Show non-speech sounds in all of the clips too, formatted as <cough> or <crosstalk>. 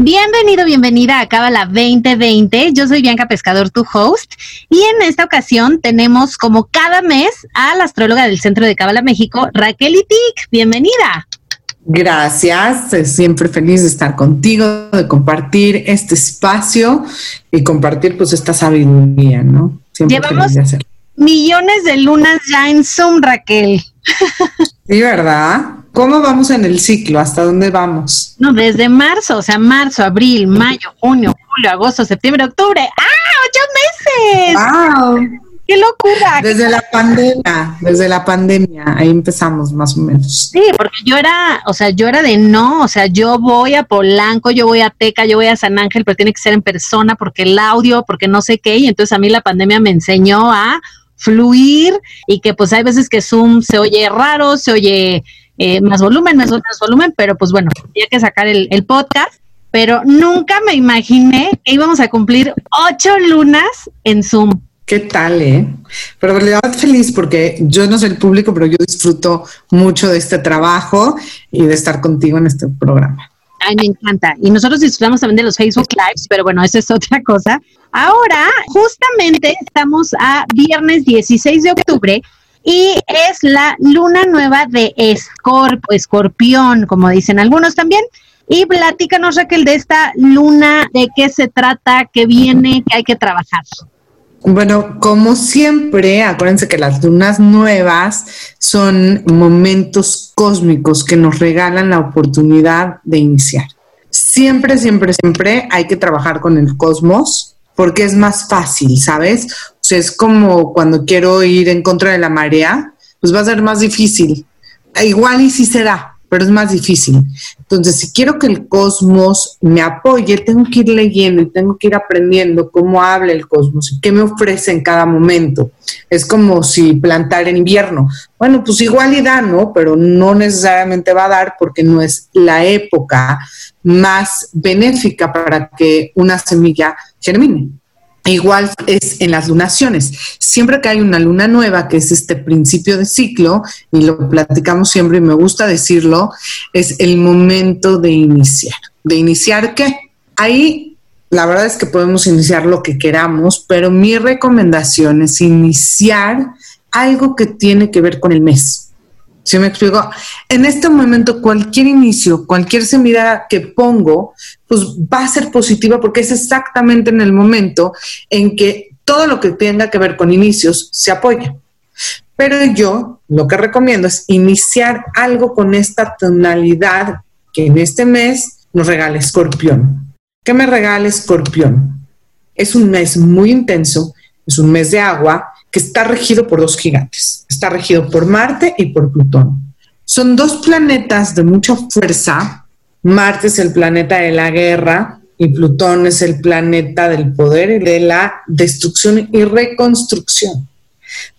Bienvenido, bienvenida a Cábala 2020. Yo soy Bianca Pescador, tu host, y en esta ocasión tenemos como cada mes a la astróloga del Centro de Cábala México, Raquel Itik. Bienvenida. Gracias, siempre feliz de estar contigo, de compartir este espacio y compartir pues esta sabiduría, ¿no? Siempre Llevamos millones de lunas ya en Zoom, Raquel. Sí, ¿verdad? ¿Cómo vamos en el ciclo? ¿Hasta dónde vamos? No, desde marzo, o sea, marzo, abril, mayo, junio, julio, agosto, septiembre, octubre. ¡Ah! ¡Ocho meses! ¡Wow! ¡Qué locura! Desde la pandemia, desde la pandemia, ahí empezamos más o menos. Sí, porque yo era, o sea, yo era de no, o sea, yo voy a Polanco, yo voy a Teca, yo voy a San Ángel, pero tiene que ser en persona porque el audio, porque no sé qué, y entonces a mí la pandemia me enseñó a fluir y que pues hay veces que Zoom se oye raro, se oye eh, más volumen, más, volumen, pero pues bueno, había que sacar el, podcast, pero nunca me imaginé que íbamos a cumplir ocho lunas en Zoom. ¿Qué tal, eh? Pero le feliz porque yo no soy el público, pero yo disfruto mucho de este trabajo y de estar contigo en este programa. Ay, me encanta. Y nosotros disfrutamos también de los Facebook Lives, pero bueno, esa es otra cosa. Ahora, justamente estamos a viernes 16 de octubre y es la luna nueva de Escorpio, escorpión, como dicen algunos también. Y platícanos, Raquel, de esta luna, de qué se trata, qué viene, qué hay que trabajar. Bueno, como siempre, acuérdense que las lunas nuevas son momentos cósmicos que nos regalan la oportunidad de iniciar. Siempre, siempre, siempre hay que trabajar con el cosmos porque es más fácil, ¿sabes? Sea, es como cuando quiero ir en contra de la marea, pues va a ser más difícil. Igual y sí será, pero es más difícil. Entonces, si quiero que el cosmos me apoye, tengo que ir leyendo y tengo que ir aprendiendo cómo habla el cosmos y qué me ofrece en cada momento. Es como si plantar en invierno. Bueno, pues igual y da, ¿no? Pero no necesariamente va a dar porque no es la época más benéfica para que una semilla germine. Igual es en las lunaciones. Siempre que hay una luna nueva, que es este principio de ciclo, y lo platicamos siempre y me gusta decirlo, es el momento de iniciar. ¿De iniciar qué? Ahí la verdad es que podemos iniciar lo que queramos, pero mi recomendación es iniciar algo que tiene que ver con el mes. ¿Sí me explico? En este momento, cualquier inicio, cualquier semilla que pongo, pues va a ser positiva porque es exactamente en el momento en que todo lo que tenga que ver con inicios se apoya. Pero yo lo que recomiendo es iniciar algo con esta tonalidad que en este mes nos regala Escorpión. ¿Qué me regala Escorpión? Es un mes muy intenso, es un mes de agua, que está regido por dos gigantes. Está regido por Marte y por Plutón. Son dos planetas de mucha fuerza. Marte es el planeta de la guerra y Plutón es el planeta del poder y de la destrucción y reconstrucción,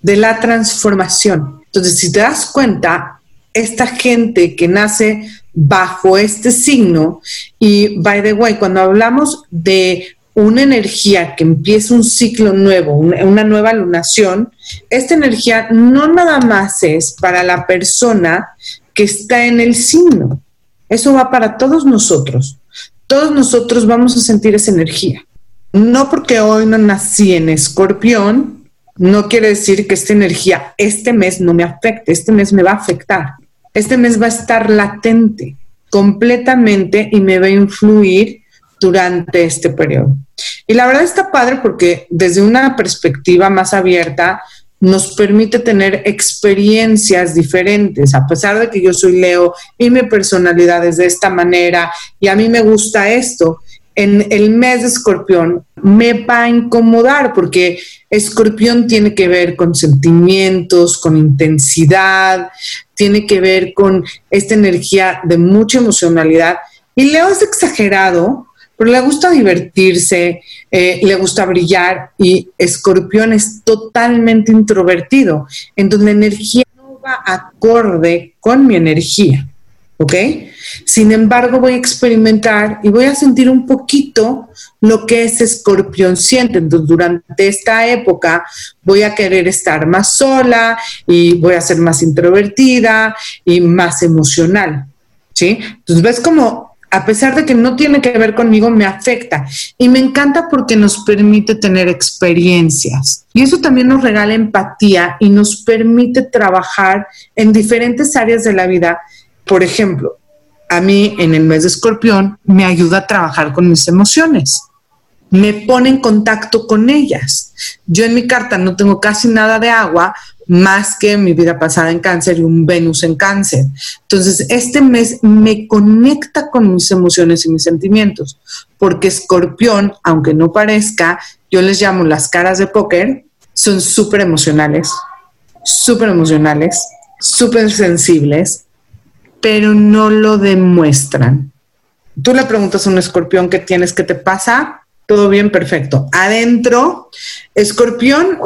de la transformación. Entonces, si te das cuenta, esta gente que nace bajo este signo, y by the way, cuando hablamos de una energía que empieza un ciclo nuevo, una, nueva lunación, esta energía no nada más es para la persona que está en el signo, eso va para todos nosotros. Todos nosotros vamos a sentir esa energía. No porque hoy no nací en escorpión, no quiere decir que esta energía este mes no me afecte, este mes me va a afectar. Este mes va a estar latente completamente y me va a influir durante este periodo. Y la verdad está padre porque desde una perspectiva más abierta nos permite tener experiencias diferentes, a pesar de que yo soy Leo y mi personalidad es de esta manera y a mí me gusta esto. En el mes de escorpión me va a incomodar porque escorpión tiene que ver con sentimientos, con intensidad, tiene que ver con esta energía de mucha emocionalidad. Y Leo es exagerado, pero le gusta divertirse, eh, le gusta brillar y escorpión es totalmente introvertido. Entonces la energía no va acorde con mi energía. ¿ok? Sin embargo, voy a experimentar y voy a sentir un poquito lo que ese escorpión siente. Entonces, durante esta época voy a querer estar más sola y voy a ser más introvertida y más emocional, ¿sí? Entonces, ves como a pesar de que no tiene que ver conmigo, me afecta. Y me encanta porque nos permite tener experiencias. Y eso también nos regala empatía y nos permite trabajar en diferentes áreas de la vida por ejemplo, a mí en el mes de escorpión me ayuda a trabajar con mis emociones. Me pone en contacto con ellas. Yo en mi carta no tengo casi nada de agua más que mi vida pasada en cáncer y un Venus en cáncer. Entonces, este mes me conecta con mis emociones y mis sentimientos, porque escorpión, aunque no parezca, yo les llamo las caras de póker, son súper emocionales, súper emocionales, súper sensibles, pero no lo demuestran. Tú le preguntas a un escorpión qué tienes, qué te pasa, todo bien, perfecto. Adentro, escorpión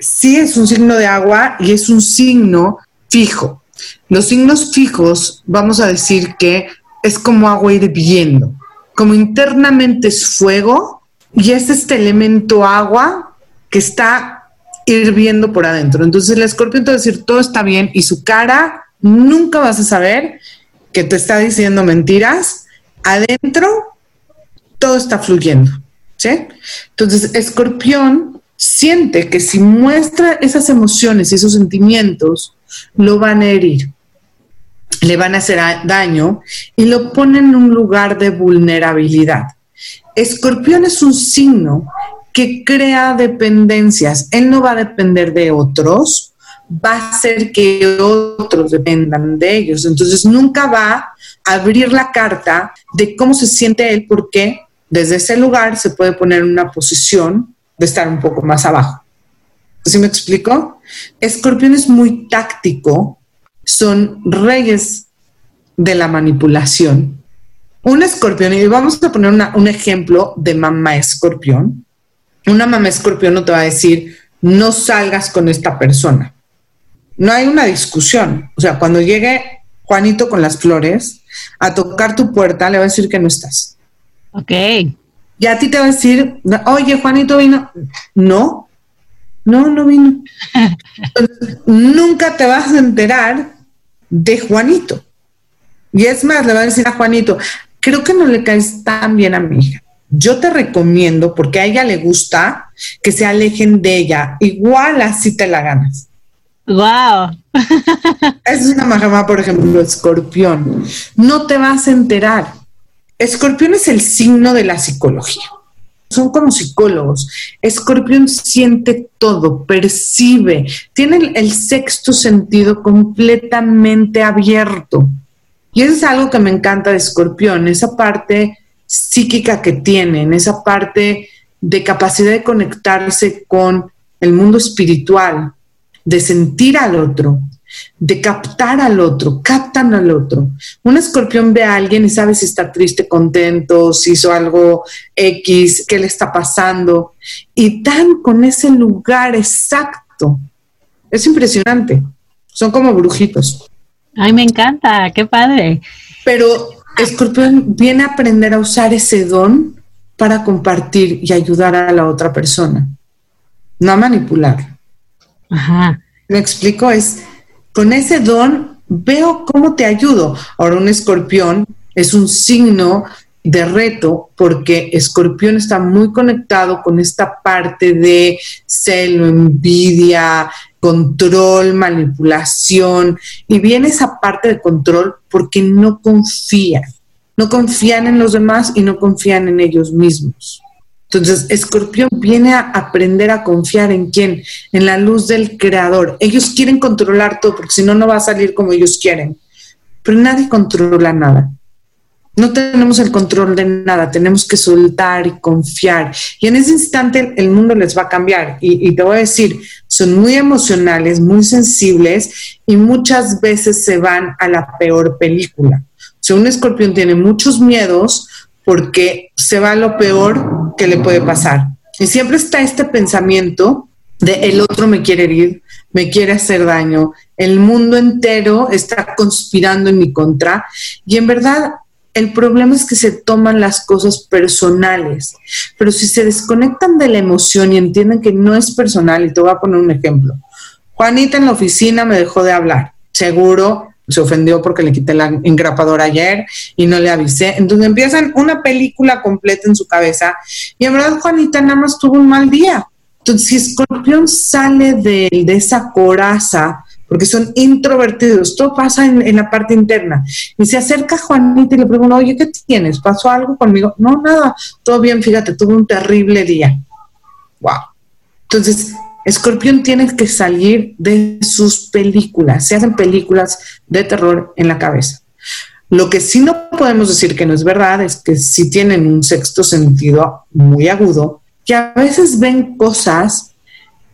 sí es un signo de agua y es un signo fijo. Los signos fijos, vamos a decir que es como agua hirviendo, como internamente es fuego y es este elemento agua que está hirviendo por adentro. Entonces el escorpión te va a decir todo está bien y su cara nunca vas a saber que te está diciendo mentiras. Adentro todo está fluyendo. ¿sí? Entonces, escorpión siente que si muestra esas emociones y esos sentimientos, lo van a herir, le van a hacer daño y lo pone en un lugar de vulnerabilidad. Escorpión es un signo que crea dependencias. Él no va a depender de otros, va a hacer que otros dependan de ellos. Entonces nunca va a abrir la carta de cómo se siente él, porque desde ese lugar se puede poner en una posición de estar un poco más abajo. ¿Sí me explico? Escorpión es muy táctico, son reyes de la manipulación. Un escorpión, y vamos a poner un ejemplo de mamá escorpión. Una mamá escorpión no te va a decir, no salgas con esta persona no hay una discusión. O sea, cuando llegue Juanito con las flores a tocar tu puerta, le va a decir que no estás. Ok. Y a ti te va a decir, oye, Juanito vino. No, no, no vino. nunca te vas a enterar de Juanito. Y es más, le va a decir a Juanito, creo que no le caes tan bien a mi hija. Yo te recomiendo, porque a ella le gusta, que se alejen de ella. Igual así te la ganas. Wow. es una majama, por ejemplo, escorpión. No te vas a enterar. Escorpión es el signo de la psicología. Son como psicólogos. Escorpión siente todo, percibe, tiene el, sexto sentido completamente abierto. Y eso es algo que me encanta de Escorpión, esa parte psíquica que tienen, esa parte de capacidad de conectarse con el mundo espiritual, de sentir al otro, de captar al otro, captan al otro. Un escorpión ve a alguien y sabe si está triste, contento, si hizo algo X, qué le está pasando, y dan con ese lugar exacto. Es impresionante. Son como brujitos. Ay, me encanta, qué padre. Pero escorpión viene a aprender a usar ese don para compartir y ayudar a la otra persona, no a manipular. Ajá. Me explico, es con ese don veo cómo te ayudo. Ahora un escorpión es un signo de reto porque escorpión está muy conectado con esta parte de celo, envidia, control, manipulación y viene esa parte de control porque no confían, no confían en los demás y no confían en ellos mismos. Entonces, Escorpión viene a aprender a confiar en quién, en la luz del creador. Ellos quieren controlar todo porque si no, no va a salir como ellos quieren. Pero nadie controla nada. No tenemos el control de nada, tenemos que soltar y confiar. Y en ese instante el mundo les va a cambiar. Y, te voy a decir, son muy emocionales, muy sensibles y muchas veces se van a la peor película. Si un escorpión tiene muchos miedos, porque se va lo peor que le puede pasar. Y siempre está este pensamiento de el otro me quiere herir, me quiere hacer daño, el mundo entero está conspirando en mi contra y en verdad el problema es que se toman las cosas personales, pero si se desconectan de la emoción y entienden que no es personal, y te voy a poner un ejemplo. Juanita en la oficina me dejó de hablar, seguro se ofendió porque le quité la engrapadora ayer y no le avisé. Entonces empiezan una película completa en su cabeza y en verdad Juanita nada más tuvo un mal día. Entonces, si Escorpión sale de, de esa coraza, porque son introvertidos, todo pasa en, la parte interna. Y se acerca Juanita y le pregunta, oye, ¿qué tienes? ¿Pasó algo conmigo? No, nada, todo bien, fíjate, tuve un terrible día. Wow. Entonces, Escorpión tiene que salir de sus películas. Se hacen películas de terror en la cabeza. Lo que sí no podemos decir que no es verdad es que sí tienen un sexto sentido muy agudo, que a veces ven cosas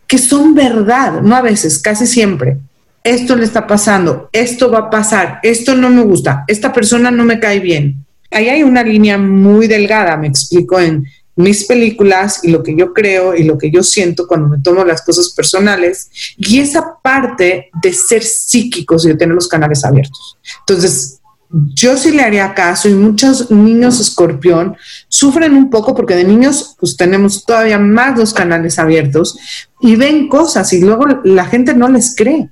que son verdad, no a veces, casi siempre. Esto le está pasando, esto va a pasar, esto no me gusta, esta persona no me cae bien. Ahí hay una línea muy delgada, me explico, en mis películas y lo que yo creo y lo que yo siento cuando me tomo las cosas personales y esa parte de ser psíquicos y de tener los canales abiertos. Entonces, yo sí le haría caso y muchos niños escorpión sufren un poco porque de niños pues tenemos todavía más los canales abiertos y ven cosas y luego la gente no les cree.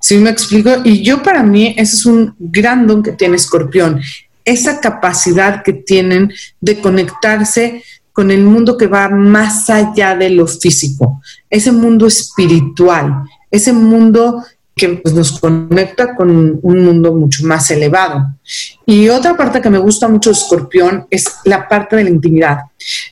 ¿Sí me explico? Y yo para mí ese es un gran don que tiene escorpión, esa capacidad que tienen de conectarse con el mundo que va más allá de lo físico, ese mundo espiritual, ese mundo que pues, nos conecta con un mundo mucho más elevado. Y otra parte que me gusta mucho de Escorpión es la parte de la intimidad.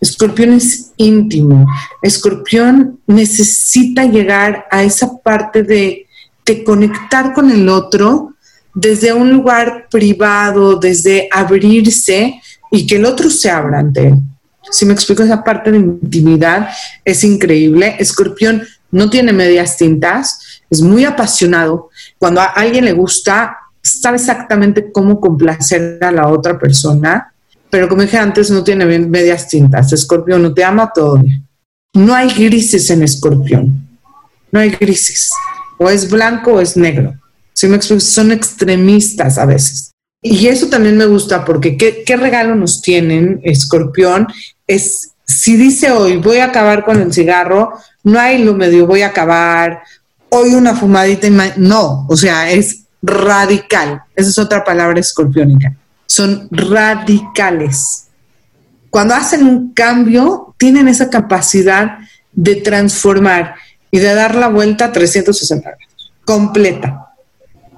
Escorpión es íntimo. Escorpión necesita llegar a esa parte de, de conectar con el otro desde un lugar privado, desde abrirse y que el otro se abra ante él. Si me explico esa parte de intimidad, es increíble. Escorpión no tiene medias tintas, es muy apasionado. Cuando a alguien le gusta, sabe exactamente cómo complacer a la otra persona, pero como dije antes, no tiene medias tintas. Escorpión no te ama todo. No hay grises en escorpión. No hay grises. O es blanco o es negro. Si me explico, son extremistas a veces. Y eso también me gusta porque ¿qué, ¿qué, regalo nos tienen, escorpión? Es, si dice hoy voy a acabar con el cigarro, no hay lo medio voy a acabar, hoy una fumadita, no, o sea, es radical. Esa es otra palabra escorpiónica. Son radicales. Cuando hacen un cambio, tienen esa capacidad de transformar y de dar la vuelta a 360 grados, completa.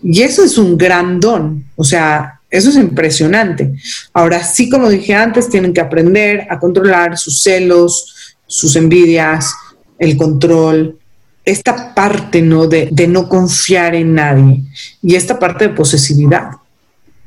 Y eso es un gran don. O sea, eso es impresionante. Ahora sí, como dije antes, tienen que aprender a controlar sus celos, sus envidias, el control, esta parte ¿no? De, no confiar en nadie y esta parte de posesividad.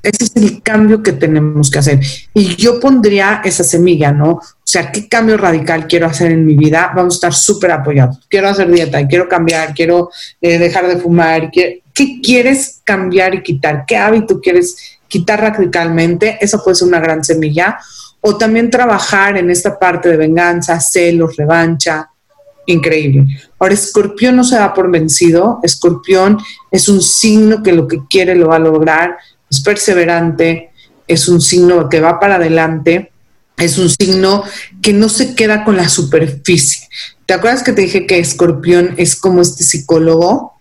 Ese es el cambio que tenemos que hacer. Y yo pondría esa semilla, ¿no? O sea, ¿qué cambio radical quiero hacer en mi vida? Vamos a estar súper apoyados. Quiero hacer dieta, quiero cambiar, quiero eh, dejar de fumar. ¿Qué quieres cambiar y quitar? ¿Qué hábito quieres quitar radicalmente, eso puede ser una gran semilla, o también trabajar en esta parte de venganza, celos, revancha, increíble. Ahora, Escorpión no se da por vencido, Escorpión es un signo que lo que quiere lo va a lograr, es perseverante, es un signo que va para adelante, es un signo que no se queda con la superficie. ¿Te acuerdas que te dije que Escorpión es como este psicólogo?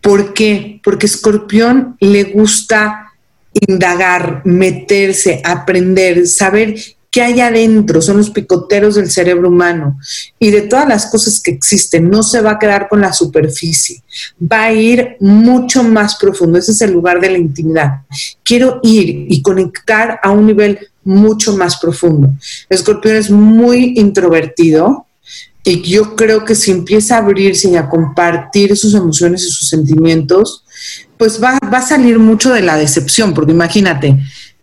¿Por qué? Porque Escorpión le gusta indagar, meterse, aprender, saber qué hay adentro, son los picoteros del cerebro humano y de todas las cosas que existen, no se va a quedar con la superficie, va a ir mucho más profundo, ese es el lugar de la intimidad. Quiero ir y conectar a un nivel mucho más profundo. El escorpión es muy introvertido, y yo creo que si empieza a abrirse y a compartir sus emociones y sus sentimientos, pues va, a salir mucho de la decepción, porque imagínate,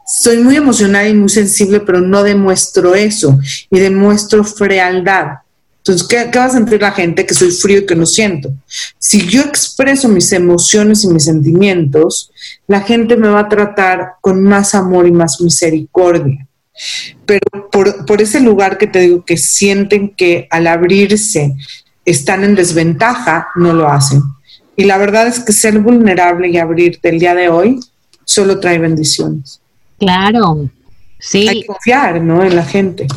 soy muy emocional y muy sensible, pero no demuestro eso y demuestro frialdad. Entonces, ¿qué, ¿qué, va a sentir la gente? Que soy frío y que no siento. Si yo expreso mis emociones y mis sentimientos, la gente me va a tratar con más amor y más misericordia. Pero por, por ese lugar que te digo que sienten que al abrirse están en desventaja, no lo hacen. Y la verdad es que ser vulnerable y abrirte el día de hoy solo trae bendiciones. Claro, sí. Hay que confiar, ¿no? En la gente.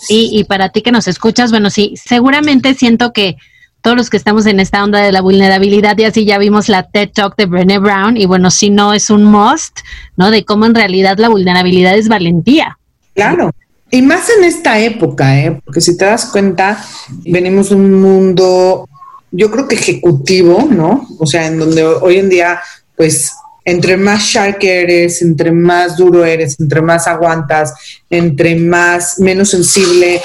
Sí, y para ti que nos escuchas, bueno, sí, seguramente siento que todos los que estamos en esta onda de la vulnerabilidad y así ya vimos la TED Talk de Brené Brown y bueno, si no es un must, ¿no? De cómo en realidad la vulnerabilidad es valentía. Claro. Y más en esta época, ¿eh? porque si te das cuenta, venimos de un mundo, yo creo que ejecutivo, ¿no? O sea, en donde hoy en día, pues, entre más shark eres, entre más duro eres, entre más aguantas, entre más menos sensible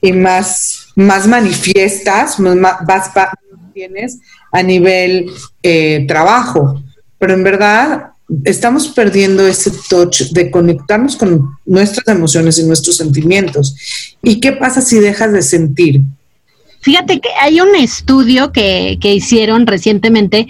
y más, más manifiestas, más, más, tienes a nivel eh, trabajo. Pero en verdad, estamos perdiendo ese touch de conectarnos con nuestras emociones y nuestros sentimientos. ¿Y qué pasa si dejas de sentir? Fíjate que hay un estudio que, hicieron recientemente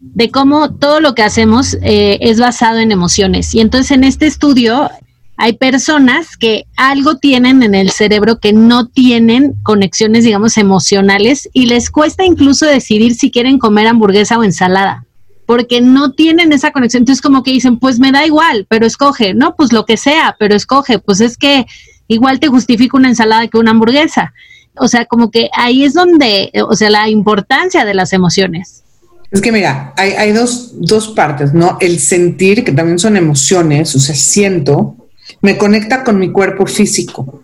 de cómo todo lo que hacemos eh, es basado en emociones. Y entonces en este estudio hay personas que algo tienen en el cerebro que no tienen conexiones, digamos, emocionales y les cuesta incluso decidir si quieren comer hamburguesa o ensalada porque no tienen esa conexión. Entonces como que dicen, pues me da igual, pero escoge, no, pues lo que sea, pero escoge, pues es que igual te justifica una ensalada que una hamburguesa. O sea, como que ahí es donde, o sea, la importancia de las emociones. Es que mira, hay, hay dos, dos partes, ¿no? El sentir, que también son emociones, o sea, siento, me conecta con mi cuerpo físico.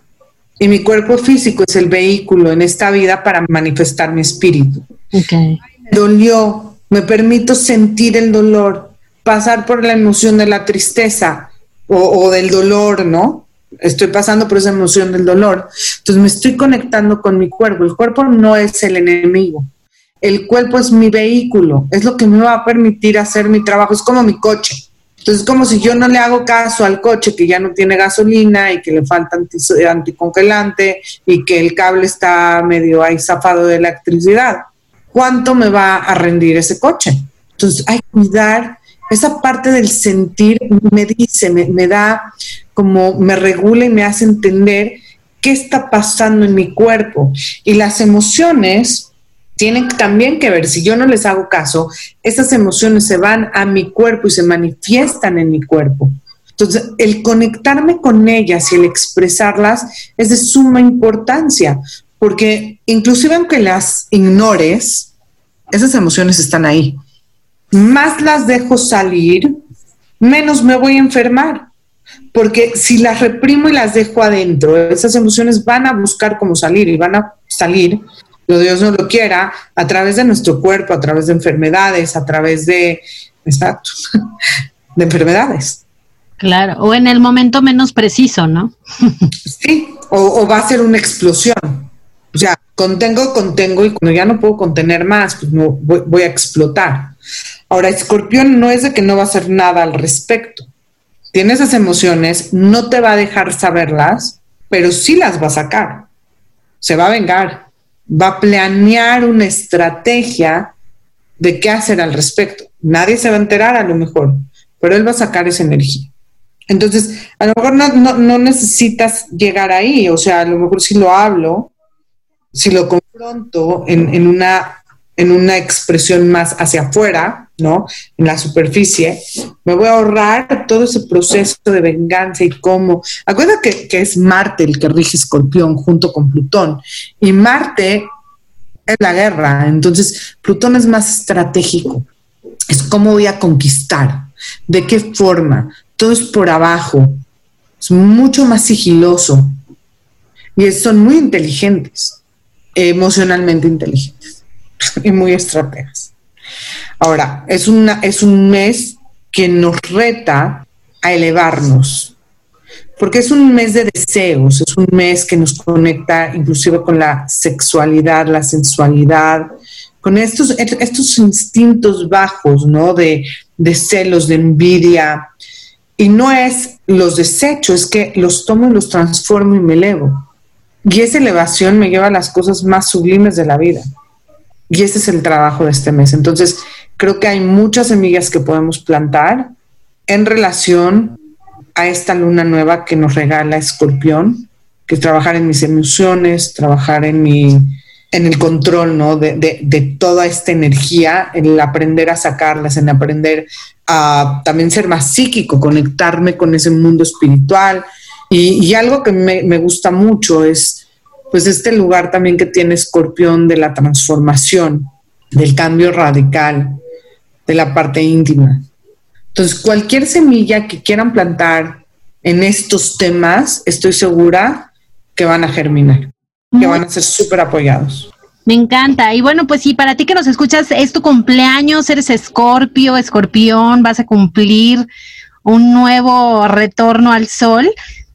Y mi cuerpo físico es el vehículo en esta vida para manifestar mi espíritu. Okay. Me dolió, me permito sentir el dolor, pasar por la emoción de la tristeza o, del dolor, ¿no? Estoy pasando por esa emoción del dolor. Entonces me estoy conectando con mi cuerpo. El cuerpo no es el enemigo. El cuerpo es mi vehículo, es lo que me va a permitir hacer mi trabajo. Es como mi coche. Entonces, es como si yo no le hago caso al coche que ya no tiene gasolina y que le falta anticongelante y que el cable está medio ahí zafado de electricidad cuánto me va a rendir ese coche. Entonces hay que cuidar esa parte del sentir, me dice, me, da como, me regula y me hace entender qué está pasando en mi cuerpo. Y las emociones tienen también que ver, si yo no les hago caso, esas emociones se van a mi cuerpo y se manifiestan en mi cuerpo. Entonces, el conectarme con ellas y el expresarlas es de suma importancia, porque inclusive aunque las ignores, esas emociones están ahí. Más las dejo salir, menos me voy a enfermar. Porque si las reprimo y las dejo adentro, esas emociones van a buscar cómo salir y van a salir, lo Dios no lo quiera, a través de nuestro cuerpo, a través de enfermedades, a través de, exacto, <laughs> de enfermedades. Claro, o en el momento menos preciso, ¿no? sí, o va a ser una explosión. O sea, contengo, contengo y cuando ya no puedo contener más, pues no, voy, a explotar. Ahora, escorpión no es de que no va a hacer nada al respecto. Tiene esas emociones, no te va a dejar saberlas, pero sí las va a sacar. Se va a vengar, va a planear una estrategia de qué hacer al respecto. Nadie se va a enterar a lo mejor, pero él va a sacar esa energía. Entonces, a lo mejor no, necesitas llegar ahí, o sea, a lo mejor si lo hablo, si lo confronto en, una, en una expresión más hacia afuera, ¿no? En la superficie, me voy a ahorrar todo ese proceso de venganza y cómo. Acuérdate que, es Marte el que rige Escorpión junto con Plutón. Y Marte es la guerra, entonces Plutón es más estratégico. Es cómo voy a conquistar, de qué forma. Todo es por abajo, es mucho más sigiloso y son muy inteligentes emocionalmente inteligentes y muy estrategas. Ahora, es, una, es un mes que nos reta a elevarnos, porque es un mes de deseos, es un mes que nos conecta inclusive con la sexualidad, la sensualidad, con estos, estos instintos bajos, ¿no? De, de celos, de envidia. Y no es los desechos, es que los tomo y los transformo y me elevo. Y esa elevación me lleva a las cosas más sublimes de la vida. Y ese es el trabajo de este mes. Entonces, creo que hay muchas semillas que podemos plantar en relación a esta luna nueva que nos regala Escorpión, que es trabajar en mis emociones, trabajar en mi en el control, ¿no? De, de, toda esta energía, en el aprender a sacarlas, en aprender a también ser más psíquico, conectarme con ese mundo espiritual. Y, algo que me, gusta mucho es, pues, este lugar también que tiene Escorpión de la transformación, del cambio radical, de la parte íntima. Entonces, cualquier semilla que quieran plantar en estos temas, estoy segura que van a germinar, que van a ser súper apoyados. Me encanta. Y bueno, pues sí, para ti que nos escuchas, es tu cumpleaños, eres escorpio, escorpión, vas a cumplir un nuevo retorno al sol,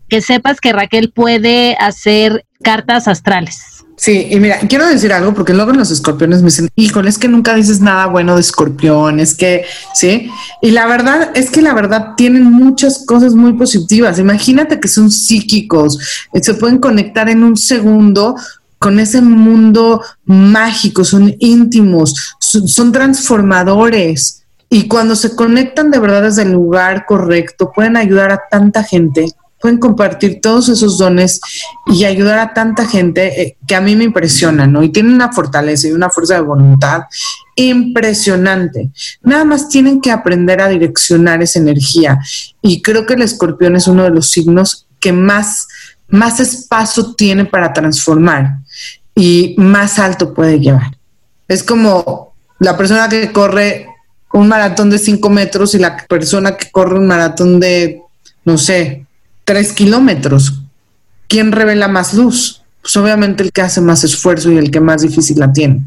que sepas que Raquel puede hacer cartas astrales. Sí, y mira, quiero decir algo porque luego los escorpiones me dicen, híjole, es que nunca dices nada bueno de escorpión, es que, sí, y la verdad es que la verdad tienen muchas cosas muy positivas. Imagínate que son psíquicos, eh, se pueden conectar en un segundo con ese mundo mágico, son íntimos, son, transformadores. Y cuando se conectan de verdad desde el lugar correcto, pueden ayudar a tanta gente pueden compartir todos esos dones y ayudar a tanta gente eh, que a mí me impresiona, ¿no? Y tienen una fortaleza y una fuerza de voluntad impresionante. Nada más tienen que aprender a direccionar esa energía. Y creo que el escorpión es uno de los signos que más, más espacio tiene para transformar y más alto puede llevar. Es como la persona que corre un maratón de cinco metros y la persona que corre un maratón de, no sé, tres kilómetros. ¿Quién revela más luz? Pues obviamente el que hace más esfuerzo y el que más difícil la tiene.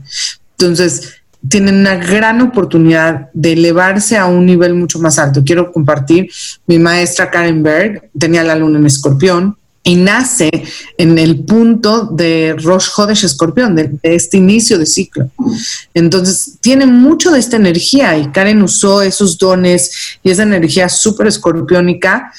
Entonces, tienen una gran oportunidad de elevarse a un nivel mucho más alto. Quiero compartir, mi maestra Karen Berg tenía la luna en escorpión y nace en el punto de Rosh Hodesh escorpión, de, este inicio de ciclo. Entonces, tiene mucho de esta energía y Karen usó esos dones y esa energía súper escorpiónica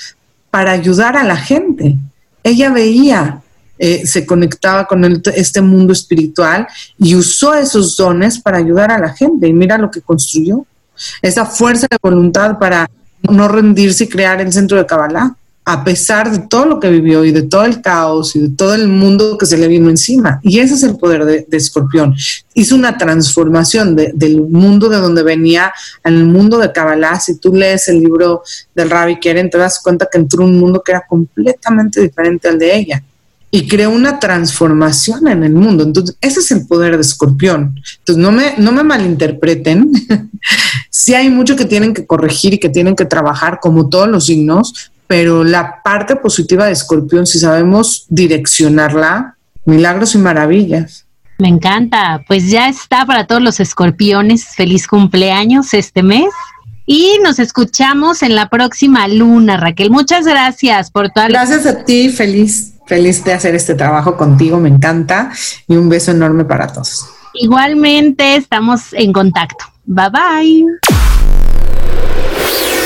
para ayudar a la gente. Ella veía, eh, se conectaba con este mundo espiritual y usó esos dones para ayudar a la gente. Y mira lo que construyó. Esa fuerza de voluntad para no rendirse y crear el centro de Kabbalah a pesar de todo lo que vivió y de todo el caos y de todo el mundo que se le vino encima. Y ese es el poder de, Escorpión. Hizo una transformación del mundo de donde venía al mundo de Kabbalah. Si tú lees el libro del Rabbi Keren, te das cuenta que entró un mundo que era completamente diferente al de ella. Y creó una transformación en el mundo. Entonces, ese es el poder de Escorpión. Entonces, no me, no me malinterpreten. <laughs> sí hay mucho que tienen que corregir y que tienen que trabajar, como todos los signos, pero la parte positiva de Escorpión, si sabemos direccionarla, milagros y maravillas. Me encanta, pues ya está para todos los escorpiones. Feliz cumpleaños este mes. Y nos escuchamos en la próxima luna, Raquel. Muchas gracias por toda Gracias a ti, feliz, feliz de hacer este trabajo contigo, me encanta. Y un beso enorme para todos. Igualmente, estamos en contacto. Bye bye.